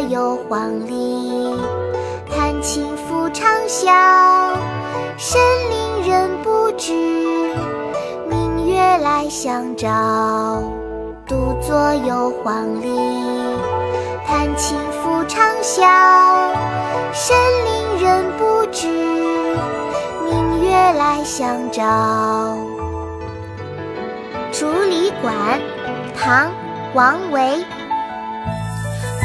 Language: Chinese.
独坐幽篁里，弹琴复长啸。深林人不知，明月来相照。独坐幽篁里，弹琴复长啸。深林人不知，明月来相照。《竹里馆》唐·王维。